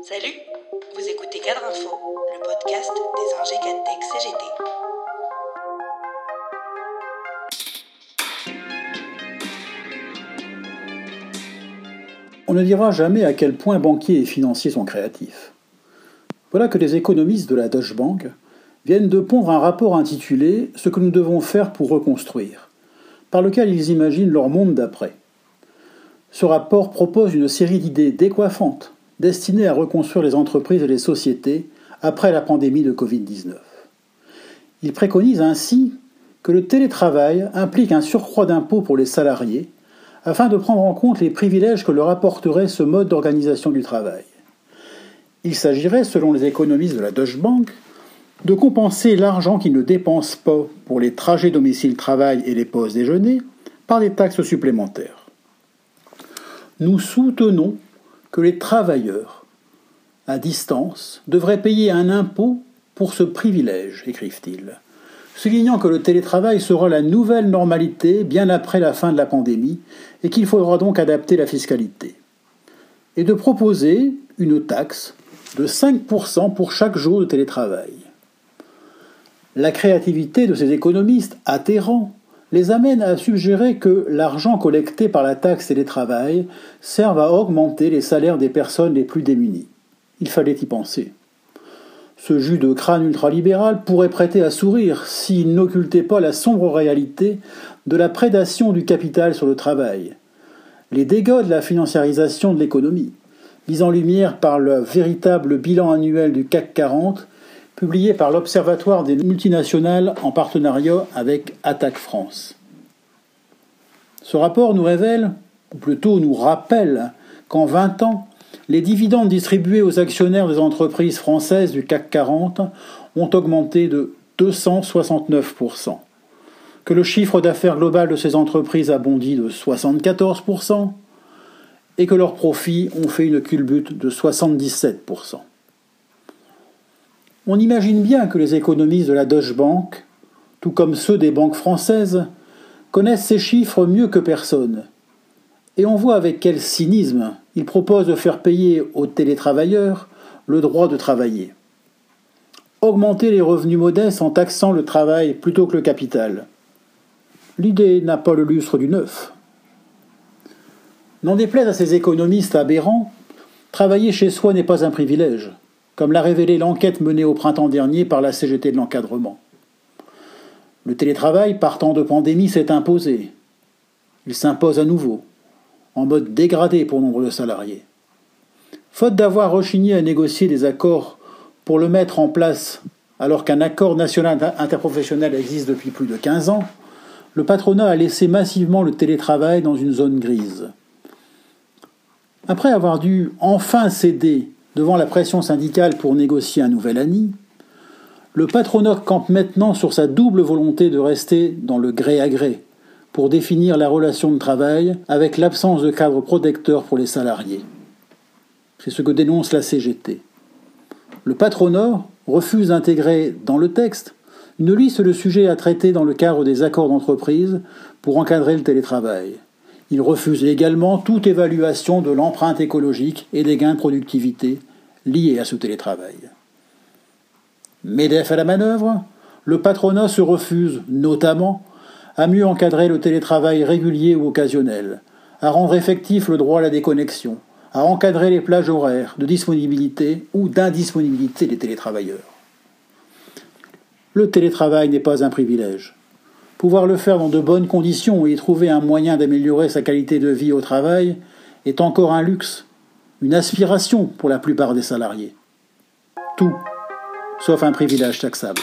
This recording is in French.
Salut, vous écoutez Cadre Info, le podcast des ingé Tech CGT. On ne dira jamais à quel point banquiers et financiers sont créatifs. Voilà que les économistes de la Deutsche Bank viennent de pondre un rapport intitulé Ce que nous devons faire pour reconstruire, par lequel ils imaginent leur monde d'après. Ce rapport propose une série d'idées décoiffantes destinées à reconstruire les entreprises et les sociétés après la pandémie de Covid-19. Il préconise ainsi que le télétravail implique un surcroît d'impôts pour les salariés afin de prendre en compte les privilèges que leur apporterait ce mode d'organisation du travail. Il s'agirait, selon les économistes de la Deutsche Bank, de compenser l'argent qu'ils ne dépensent pas pour les trajets domicile-travail et les pauses déjeuner par des taxes supplémentaires. Nous soutenons que les travailleurs, à distance, devraient payer un impôt pour ce privilège, écrivent-ils, soulignant que le télétravail sera la nouvelle normalité bien après la fin de la pandémie et qu'il faudra donc adapter la fiscalité. Et de proposer une taxe de 5% pour chaque jour de télétravail. La créativité de ces économistes atterrants les amène à suggérer que l'argent collecté par la taxe télétravail serve à augmenter les salaires des personnes les plus démunies. Il fallait y penser. Ce jus de crâne ultralibéral pourrait prêter à sourire s'il n'occultait pas la sombre réalité de la prédation du capital sur le travail, les dégâts de la financiarisation de l'économie, mis en lumière par le véritable bilan annuel du CAC 40, publié par l'Observatoire des multinationales en partenariat avec Attaque France. Ce rapport nous révèle, ou plutôt nous rappelle, qu'en 20 ans, les dividendes distribués aux actionnaires des entreprises françaises du CAC 40 ont augmenté de 269%, que le chiffre d'affaires global de ces entreprises a bondi de 74%, et que leurs profits ont fait une culbute de 77%. On imagine bien que les économistes de la Deutsche Bank, tout comme ceux des banques françaises, connaissent ces chiffres mieux que personne. Et on voit avec quel cynisme ils proposent de faire payer aux télétravailleurs le droit de travailler. Augmenter les revenus modestes en taxant le travail plutôt que le capital. L'idée n'a pas le lustre du neuf. N'en déplaise à ces économistes aberrants, travailler chez soi n'est pas un privilège, comme l'a révélé l'enquête menée au printemps dernier par la CGT de l'encadrement. Le télétravail, partant de pandémie, s'est imposé. Il s'impose à nouveau, en mode dégradé pour nombre de salariés. Faute d'avoir rechigné à négocier des accords pour le mettre en place alors qu'un accord national interprofessionnel existe depuis plus de 15 ans, le patronat a laissé massivement le télétravail dans une zone grise. Après avoir dû enfin céder devant la pression syndicale pour négocier un nouvel ANI, le patronat campe maintenant sur sa double volonté de rester dans le gré à gré pour définir la relation de travail avec l'absence de cadre protecteur pour les salariés. C'est ce que dénonce la CGT. Le patronat refuse d'intégrer dans le texte une liste de sujets à traiter dans le cadre des accords d'entreprise pour encadrer le télétravail. Il refuse également toute évaluation de l'empreinte écologique et des gains de productivité liés à ce télétravail. MEDEF à la manœuvre, le patronat se refuse notamment à mieux encadrer le télétravail régulier ou occasionnel, à rendre effectif le droit à la déconnexion, à encadrer les plages horaires de disponibilité ou d'indisponibilité des télétravailleurs. Le télétravail n'est pas un privilège. Pouvoir le faire dans de bonnes conditions et y trouver un moyen d'améliorer sa qualité de vie au travail est encore un luxe, une aspiration pour la plupart des salariés. Tout, sauf un privilège taxable.